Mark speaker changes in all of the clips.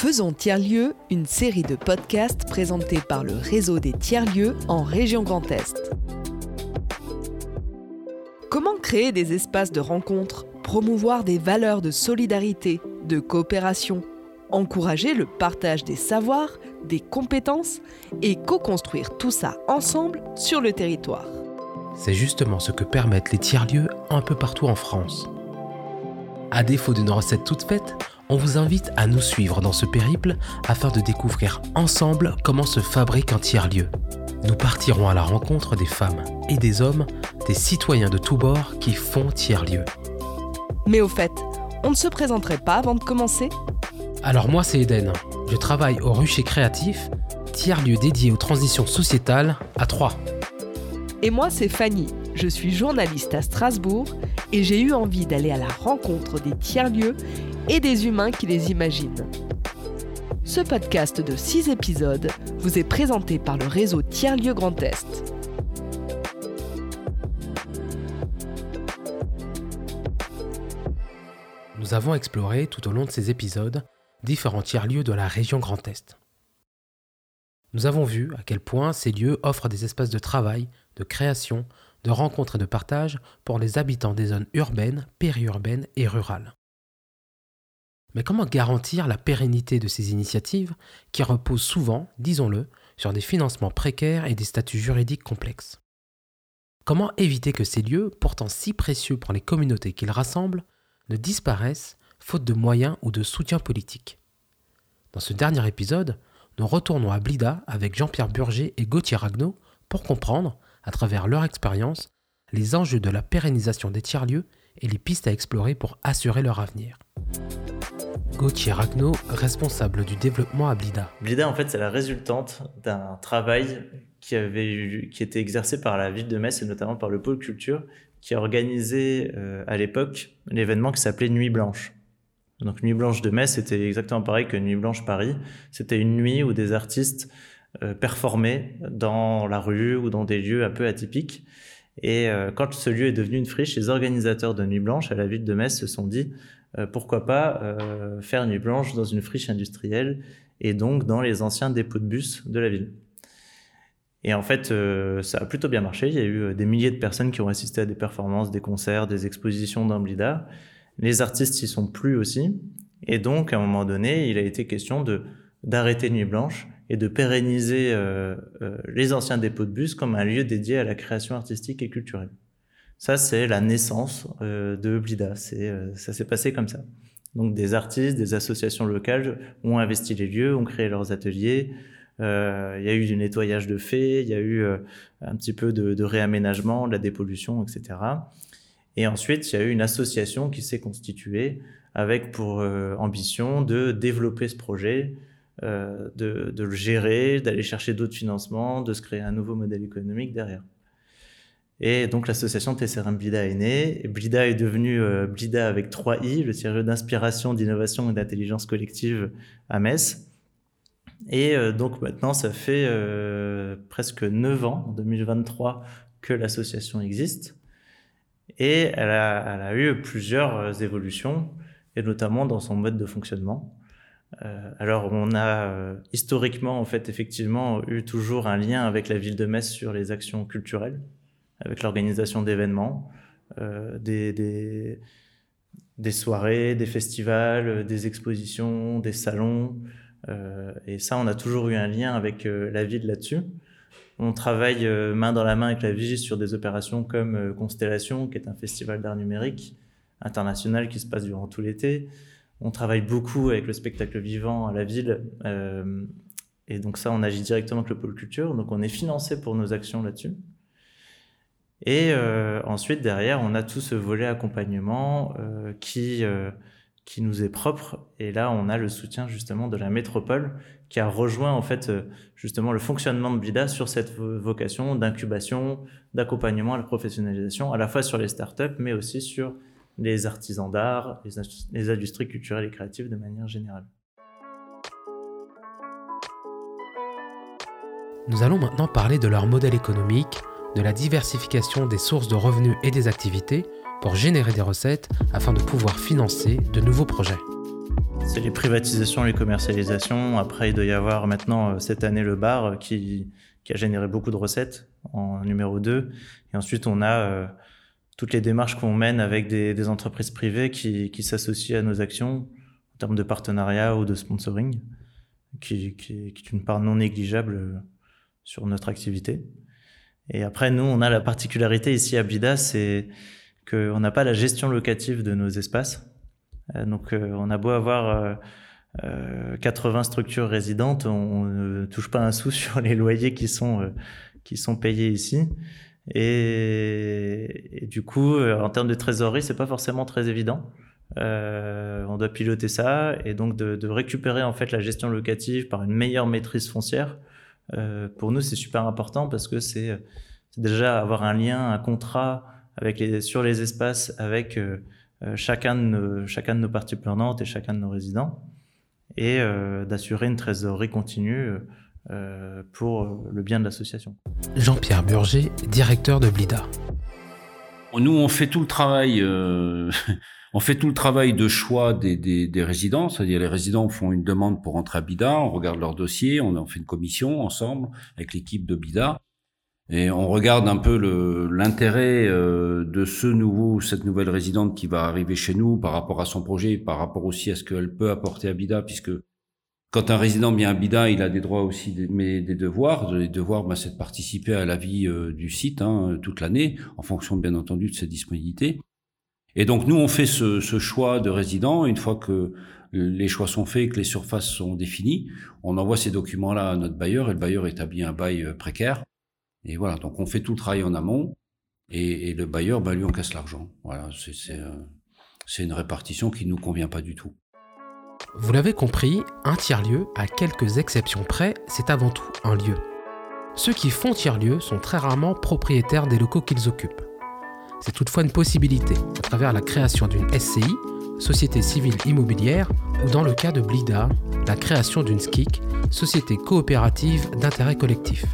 Speaker 1: Faisons Tiers-Lieux, une série de podcasts présentés par le réseau des tiers-lieux en région Grand Est. Comment créer des espaces de rencontre, promouvoir des valeurs de solidarité, de coopération, encourager le partage des savoirs, des compétences et co-construire tout ça ensemble sur le territoire?
Speaker 2: C'est justement ce que permettent les tiers-lieux un peu partout en France. À défaut d'une recette toute faite, on vous invite à nous suivre dans ce périple afin de découvrir ensemble comment se fabrique un tiers-lieu. Nous partirons à la rencontre des femmes et des hommes, des citoyens de tous bords qui font tiers-lieu.
Speaker 1: Mais au fait, on ne se présenterait pas avant de commencer?
Speaker 2: Alors moi c'est Eden, je travaille au Rucher Créatif, tiers-lieu dédié aux transitions sociétales à Troyes.
Speaker 1: Et moi c'est Fanny, je suis journaliste à Strasbourg et j'ai eu envie d'aller à la rencontre des tiers-lieux et des humains qui les imaginent. Ce podcast de 6 épisodes vous est présenté par le réseau Tiers-Lieux Grand Est.
Speaker 2: Nous avons exploré tout au long de ces épisodes différents tiers-lieux de la région Grand Est. Nous avons vu à quel point ces lieux offrent des espaces de travail, de création, de rencontres et de partage pour les habitants des zones urbaines, périurbaines et rurales. Mais comment garantir la pérennité de ces initiatives qui reposent souvent, disons-le, sur des financements précaires et des statuts juridiques complexes? Comment éviter que ces lieux, pourtant si précieux pour les communautés qu'ils rassemblent, ne disparaissent faute de moyens ou de soutien politique? Dans ce dernier épisode, nous retournons à Blida avec Jean-Pierre Burger et Gauthier Ragnaud pour comprendre, à travers leur expérience, les enjeux de la pérennisation des tiers-lieux et les pistes à explorer pour assurer leur avenir. Gauthier Ragnaud, responsable du développement à Blida.
Speaker 3: Blida, en fait, c'est la résultante d'un travail qui, avait était exercé par la ville de Metz et notamment par le pôle culture, qui a organisé euh, à l'époque l'événement qui s'appelait Nuit Blanche. Donc Nuit Blanche de Metz, c'était exactement pareil que Nuit Blanche Paris. C'était une nuit où des artistes euh, performaient dans la rue ou dans des lieux un peu atypiques. Et euh, quand ce lieu est devenu une friche, les organisateurs de Nuit Blanche à la ville de Metz se sont dit euh, pourquoi pas euh, faire nuit blanche dans une friche industrielle et donc dans les anciens dépôts de bus de la ville. Et en fait, euh, ça a plutôt bien marché. Il y a eu des milliers de personnes qui ont assisté à des performances, des concerts, des expositions d'Amblida. Les artistes y sont plus aussi. Et donc, à un moment donné, il a été question de d'arrêter Nuit Blanche et de pérenniser euh, euh, les anciens dépôts de bus comme un lieu dédié à la création artistique et culturelle. Ça, c'est la naissance euh, de Blida. Euh, ça s'est passé comme ça. Donc, des artistes, des associations locales ont investi les lieux, ont créé leurs ateliers. Euh, il y a eu du nettoyage de faits, il y a eu un petit peu de, de, réaménagement, de la dépollution, etc. Et ensuite, il y a eu une association qui s'est constituée avec pour euh, ambition de développer ce projet, de, de le gérer, d'aller chercher d'autres financements, de se créer un nouveau modèle économique derrière. Et donc l'association TCRM Blida est née. Blida est devenu euh, Blida avec 3 I, le tiers d'inspiration, d'innovation et d'intelligence collective à Metz. Et euh, donc maintenant, ça fait euh, presque 9 ans, en 2023, que l'association existe. Et elle a, eu plusieurs euh, évolutions, et notamment dans son mode de fonctionnement. Euh, alors on a euh, historiquement, en fait, effectivement, eu toujours un lien avec la ville de Metz sur les actions culturelles avec l'organisation d'événements, des, des, soirées, des festivals, des expositions, des salons. Et ça, on a toujours eu un lien avec la ville là-dessus. On travaille euh, main dans la main avec la Vigie sur des opérations comme euh, Constellation, qui est un festival d'art numérique international qui se passe durant tout l'été. On travaille beaucoup avec le spectacle vivant à la ville. Euh, et donc ça, on agit directement avec le pôle culture. Donc on est financé pour nos actions là-dessus. Et ensuite, derrière, on a tout ce volet accompagnement qui, qui nous est propre. Et là, on a le soutien justement de la métropole qui a rejoint en fait justement le fonctionnement de Blida sur cette vocation d'incubation, d'accompagnement à la professionnalisation, à la fois sur les startups, mais aussi sur les artisans d'art, les, les industries culturelles et créatives de manière générale.
Speaker 2: Nous allons maintenant parler de leur modèle économique, de la diversification des sources de revenus et des activités pour générer des recettes afin de pouvoir financer de nouveaux projets.
Speaker 3: C'est les privatisations, les commercialisations. Après, il doit y avoir maintenant, cette année, le bar qui, qui a généré beaucoup de recettes en numéro 2. Et ensuite, on a toutes les démarches qu'on mène avec des, des, entreprises privées qui, qui s'associent à nos actions en termes de partenariat ou de sponsoring, qui, qui, qui est une part non négligeable sur notre activité. Et après, nous, on a la particularité ici à Bida, c'est qu'on n'a pas la gestion locative de nos espaces. Euh, donc, euh, on a beau avoir euh, 80 structures résidentes, on ne touche pas un sou sur les loyers qui sont, euh, qui sont payés ici. Et, du coup, euh, en termes de trésorerie, c'est pas forcément très évident. Euh, on doit piloter ça et donc de, récupérer en fait la gestion locative par une meilleure maîtrise foncière. Euh, pour nous, c'est super important parce que c'est déjà avoir un lien, un contrat avec les, sur les espaces avec euh, euh, chacun, de nos, chacun de nos parties prenantes et chacun de nos résidents et euh, d'assurer une trésorerie continue euh, pour le bien de l'association.
Speaker 2: Jean-Pierre Burger, directeur de Blida.
Speaker 4: Nous, on fait tout le travail. Euh, on fait tout le travail de choix des, des, des résidents, c'est-à-dire les résidents font une demande pour entrer à Bida, on regarde leur dossier, on en fait une commission ensemble avec l'équipe de Bida, et on regarde un peu l'intérêt euh, de ce nouveau, cette nouvelle résidente qui va arriver chez nous par rapport à son projet, par rapport aussi à ce qu'elle peut apporter à Bida, puisque quand un résident vient à Bida, il a des droits aussi, mais des devoirs. Les devoirs, bah, c'est de participer à la vie euh, du site hein, toute l'année, en fonction bien entendu de ses disponibilités. Et donc nous, on fait ce, ce, choix de résident. Une fois que les choix sont faits, que les surfaces sont définies, on envoie ces documents-là à notre bailleur et le bailleur établit un bail euh, précaire. Et voilà, donc on fait tout le travail en amont et, le bailleur, bah, lui, on casse l'argent. Voilà, c'est euh, une répartition qui nous convient pas du tout.
Speaker 2: Vous l'avez compris, un tiers-lieu, à quelques exceptions près, c'est avant tout un lieu. Ceux qui font tiers-lieu sont très rarement propriétaires des locaux qu'ils occupent. C'est toutefois une possibilité à travers la création d'une SCI, Société Civile Immobilière, ou dans le cas de Blida, la création d'une SKIC, Société Coopérative d'intérêt collectif.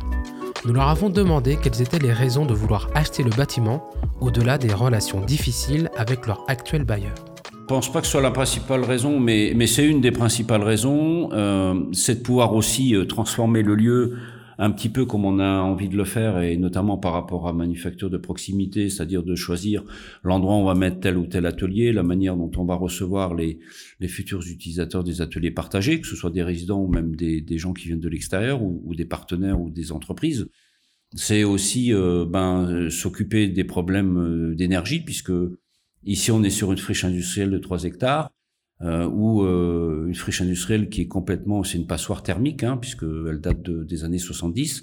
Speaker 2: Nous leur avons demandé quelles étaient les raisons de vouloir acheter le bâtiment au-delà des relations difficiles avec leur actuel bailleur.
Speaker 4: Je pense pas que ce soit la principale raison, mais, mais c'est une des principales raisons. Euh, c'est de pouvoir aussi euh, transformer le lieu un petit peu comme on a envie de le faire, et notamment par rapport à manufacture de proximité, c'est-à-dire de choisir l'endroit où on va mettre tel ou tel atelier, la manière dont on va recevoir les, futurs utilisateurs des ateliers partagés, que ce soit des résidents ou même des, gens qui viennent de l'extérieur, ou, ou, des partenaires ou des entreprises. C'est aussi euh, ben, s'occuper des problèmes euh, d'énergie, puisque Ici, on est sur une friche industrielle de 3 hectares, euh, ou euh, une friche industrielle qui est complètement, c'est une passoire thermique, hein, puisqu'elle date de, des années 70.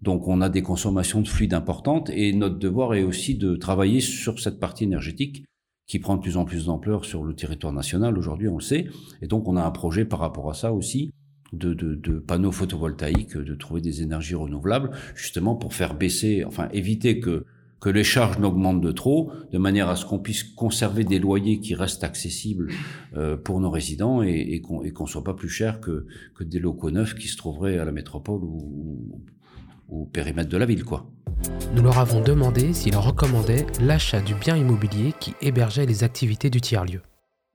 Speaker 4: Donc, on a des consommations de fluide importantes, et notre devoir est aussi de travailler sur cette partie énergétique qui prend de plus en plus d'ampleur sur le territoire national. Aujourd'hui, on le sait. Et donc, on a un projet par rapport à ça aussi, de, de, de, panneaux photovoltaïques, de trouver des énergies renouvelables, justement pour faire baisser, enfin éviter que que les charges n'augmentent de trop, de manière à ce qu'on puisse conserver des loyers qui restent accessibles euh, pour nos résidents et, et qu'on qu soit pas plus cher que, que des locaux neufs qui se trouveraient à la métropole ou, ou au périmètre de la ville, quoi.
Speaker 2: Nous leur avons demandé s'ils recommandaient l'achat du bien immobilier qui hébergeait les activités du tiers-lieu.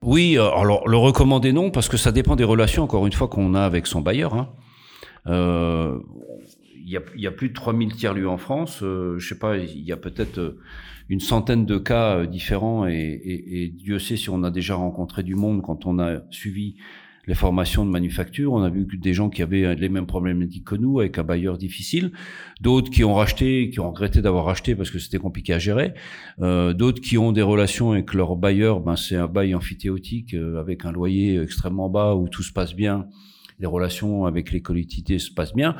Speaker 4: Oui, alors le recommander non, parce que ça dépend des relations, encore une fois, qu'on a avec son bailleur. Hein. Euh, il y a, y a plus de 3000 tiers-lieux en France. Euh, je sais pas, il y a peut-être euh, une centaine de cas euh, différents et, et, et, Dieu sait si on a déjà rencontré du monde quand on a suivi les formations de manufacture. On a vu des gens qui avaient les mêmes problématiques que nous, avec un bailleur difficile. D'autres qui ont racheté, qui ont regretté d'avoir racheté parce que c'était compliqué à gérer. Euh, D'autres qui ont des relations avec leur bailleur. Ben, c'est un bail amphithéotique euh, avec un loyer extrêmement bas où tout se passe bien. Les relations avec les collectivités se passent bien.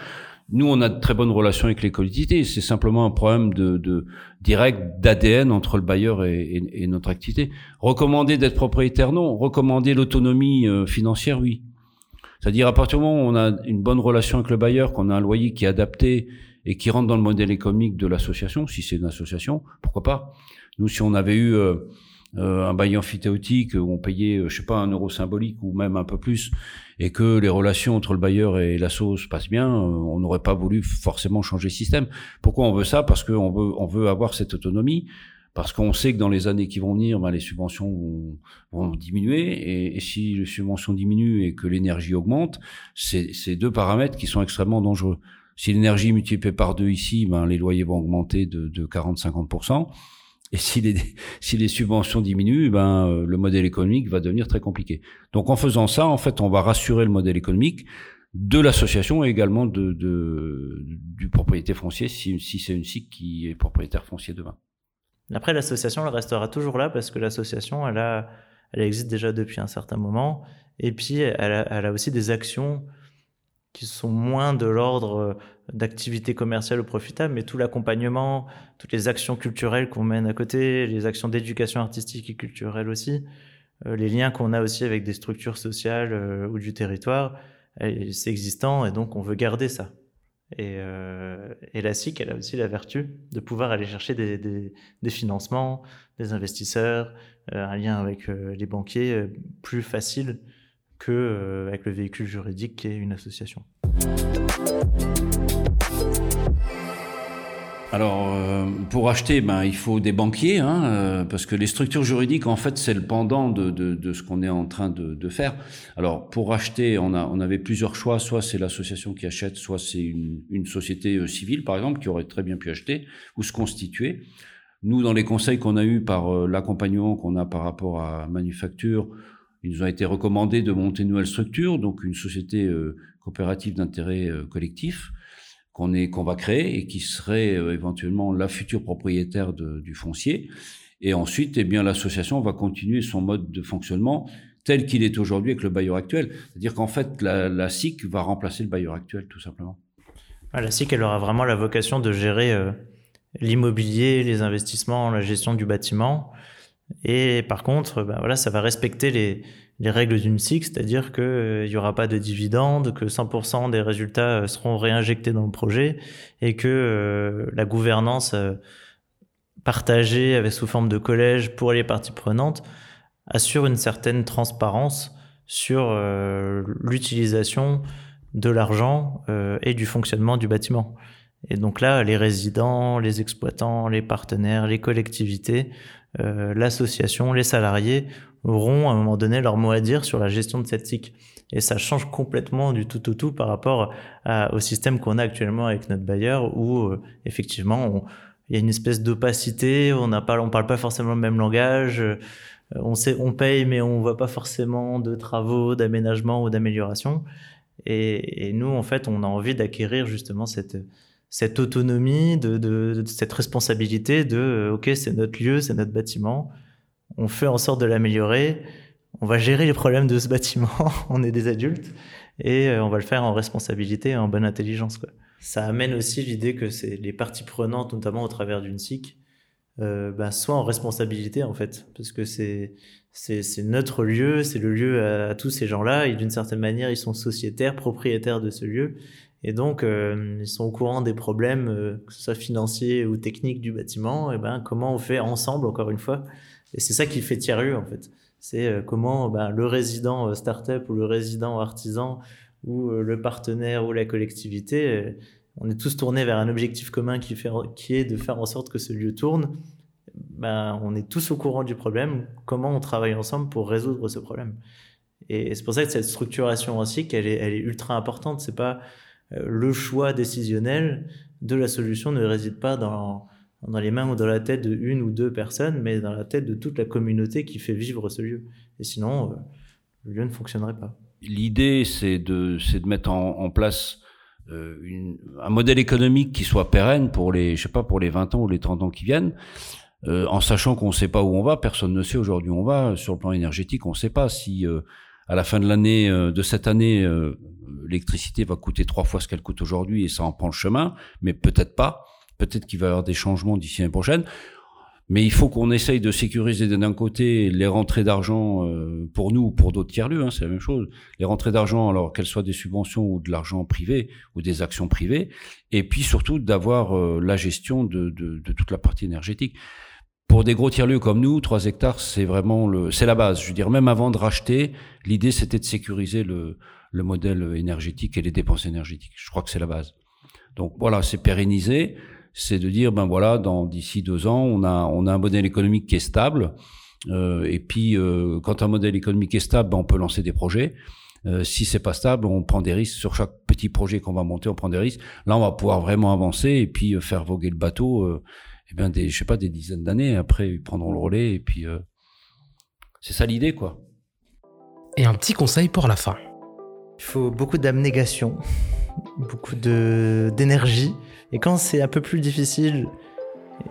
Speaker 4: Nous, on a de très bonnes relations avec les collectivités. C'est simplement un problème de, de direct d'ADN entre le bailleur et, et, et, notre activité. Recommander d'être propriétaire, non. Recommander l'autonomie euh, financière, oui. C'est-à-dire à partir du moment où on a une bonne relation avec le bailleur, qu'on a un loyer qui est adapté et qui rentre dans le modèle économique de l'association, si c'est une association, pourquoi pas. Nous, si on avait eu euh, euh, un bail amphithéotique où on payait, euh, je sais pas, un euro symbolique ou même un peu plus, et que les relations entre le bailleur et l'asso se passent bien, euh, on n'aurait pas voulu forcément changer le système. Pourquoi on veut ça? Parce qu'on veut, on veut avoir cette autonomie. parce qu'on sait que dans les années qui vont venir, ben, les subventions vont, vont diminuer, et, et, si les subventions diminuent et que l'énergie augmente, c'est deux paramètres qui sont extrêmement dangereux. Si l'énergie multipliée par deux ici, ben, les loyers vont augmenter de, de 40-50%. Et si les, si les subventions diminuent, ben, euh, le modèle économique va devenir très compliqué. Donc en faisant ça, en fait, on va rassurer le modèle économique de l'association et également de, de, du propriété foncier, si, si c'est une SIC qui est propriétaire foncier demain.
Speaker 3: Après, l'association, elle restera toujours là parce que l'association, elle, a, elle existe déjà depuis un certain moment. Et puis, elle a, elle a aussi des actions qui sont moins de l'ordre euh, d'activités commerciales ou profitables, mais tout l'accompagnement, toutes les actions culturelles qu'on mène à côté, les actions d'éducation artistique et culturelle aussi, euh, les liens qu'on a aussi avec des structures sociales euh, ou du territoire, c'est existant et donc on veut garder ça. Et, la SIC, elle a aussi la vertu de pouvoir aller chercher des financements, des investisseurs, un lien avec les banquiers plus facile que euh, avec le véhicule juridique qui est une association.
Speaker 4: Alors, euh, pour acheter, ben, il faut des banquiers, hein, euh, parce que les structures juridiques, en fait, c'est le pendant de, de, ce qu'on est en train de, de, faire. Alors, pour acheter, on, a, on avait plusieurs choix. Soit c'est l'association qui achète, soit c'est une, une, société civile, par exemple, qui aurait très bien pu acheter ou se constituer. Nous, dans les conseils qu'on a eus par l'accompagnement qu'on a par rapport à manufacture, il nous a été recommandé de monter une nouvelle structure, donc une société euh, coopérative d'intérêt euh, collectif qu'on va créer et qui serait euh, éventuellement la future propriétaire du foncier. Et ensuite, eh bien, l'association va continuer son mode de fonctionnement tel qu'il est aujourd'hui avec le bailleur actuel. C'est-à-dire qu'en fait, la, la, SIC va remplacer le bailleur actuel, tout simplement.
Speaker 3: Ah, la SIC, elle aura vraiment la vocation de gérer l'immobilier, les investissements, la gestion du bâtiment. Et par contre, ben voilà, ça va respecter les, les règles d'une SIC, c'est-à-dire qu'il euh, n'y aura pas de dividendes, que 100% des résultats euh, seront réinjectés dans le projet et que euh, la gouvernance partagée avec sous forme de collège pour les parties prenantes assure une certaine transparence sur l'utilisation de l'argent et du fonctionnement du bâtiment. Et donc là, les résidents, les exploitants, les partenaires, les collectivités euh, l'association, les salariés auront à un moment donné leur mot à dire sur la gestion de cette SIC. Et ça change complètement du tout au tout par rapport au système qu'on a actuellement avec notre bailleur où euh, effectivement il y a une espèce d'opacité, on n'a pas, on parle pas forcément le même langage, euh, on sait, on paye mais on voit pas forcément de travaux, d'aménagement ou d'amélioration. Et, et, nous en fait on a envie d'acquérir justement cette cette autonomie, cette responsabilité de euh, ok c'est notre lieu, c'est notre bâtiment, on fait en sorte de l'améliorer, on va gérer les problèmes de ce bâtiment, on est des adultes et euh, on va le faire en responsabilité et en bonne intelligence. Ça amène aussi l'idée que c'est les parties prenantes, notamment au travers d'une SIC, euh, soient en responsabilité en fait, parce que c'est notre lieu, c'est le lieu à tous ces gens-là, et d'une certaine manière, ils sont sociétaires, propriétaires de ce lieu, et donc, euh, ils sont au courant des problèmes, euh, que ce soit financiers ou techniques du bâtiment. Et ben, comment on fait ensemble, encore une fois? Et c'est ça qui fait tiers en fait. C'est euh, comment ben, le résident startup ou le résident artisan ou le partenaire ou la collectivité, on est tous tournés vers un objectif commun qui, est de faire en sorte que ce lieu tourne. Ben, on est tous au courant du problème. Comment on travaille ensemble pour résoudre ce problème? Et, c'est pour ça que cette structuration aussi, qu'elle elle est ultra importante. C'est pas le choix décisionnel de la solution ne réside pas dans, dans les mains ou dans la tête de une ou deux personnes, mais dans la tête de toute la communauté qui fait vivre ce lieu. Et sinon, euh, le lieu ne fonctionnerait pas.
Speaker 4: L'idée, c'est de, de mettre en, place euh, une, un modèle économique qui soit pérenne pour les, je sais pas, pour les 20 ans ou les 30 ans qui viennent, euh, en sachant qu'on ne sait pas où on va. Personne ne sait aujourd'hui où on va. Sur le plan énergétique, on ne sait pas si euh, à la fin de l'année, euh, de cette année, euh, l'électricité va coûter trois fois ce qu'elle coûte aujourd'hui et ça en prend le chemin, mais peut-être pas. Peut-être qu'il va y avoir des changements d'ici l'année prochaine. Mais il faut qu'on essaye de sécuriser d'un côté les rentrées d'argent euh, pour nous ou pour d'autres tiers-lieux, hein, c'est la même chose. Les rentrées d'argent, alors qu'elles soient des subventions ou de l'argent privé ou des actions privées, et puis surtout d'avoir la gestion de, de, toute la partie énergétique. Pour des gros tiers-lieux comme nous, 3 hectares, c'est vraiment le, c'est la base. Je veux dire, même avant de racheter, l'idée c'était de sécuriser le, le modèle énergétique et les dépenses énergétiques. Je crois que c'est la base. Donc voilà, c'est pérennisé. c'est de dire ben voilà, dans d'ici deux ans, on a on a un modèle économique qui est stable. Euh, et puis, euh, quand un modèle économique est stable, ben, on peut lancer des projets. Euh, si c'est pas stable, on prend des risques sur chaque petit projet qu'on va monter. On prend des risques. Là, on va pouvoir vraiment avancer et puis euh, faire voguer le bateau. Eh bien, des, je sais pas, des dizaines d'années. Après, ils prendront le relais et puis euh, c'est ça l'idée, quoi.
Speaker 2: Et un petit conseil pour la fin.
Speaker 3: Il faut beaucoup d'abnégation, beaucoup de d'énergie. Et quand c'est un peu plus difficile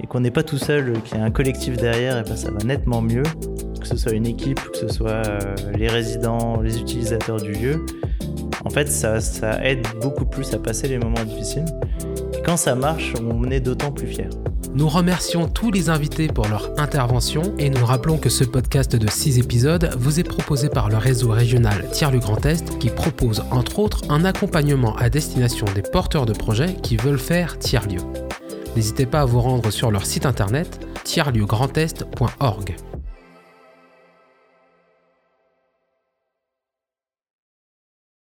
Speaker 3: et qu'on n'est pas tout seul, qu'il y a un collectif derrière, et ben ça va nettement mieux. Que ce soit une équipe, que ce soit euh, les résidents, les utilisateurs du lieu. En fait, ça, ça aide beaucoup plus à passer les moments difficiles. Et quand ça marche, on est d'autant plus fier.
Speaker 2: Nous remercions tous les invités pour leur intervention et nous rappelons que ce podcast de 6 épisodes vous est proposé par le réseau régional Tiers le Grand Est qui propose entre autres un accompagnement à destination des porteurs de projets qui veulent faire tiers-lieu. N'hésitez pas à vous rendre sur leur site internet tierlieugrandest.org.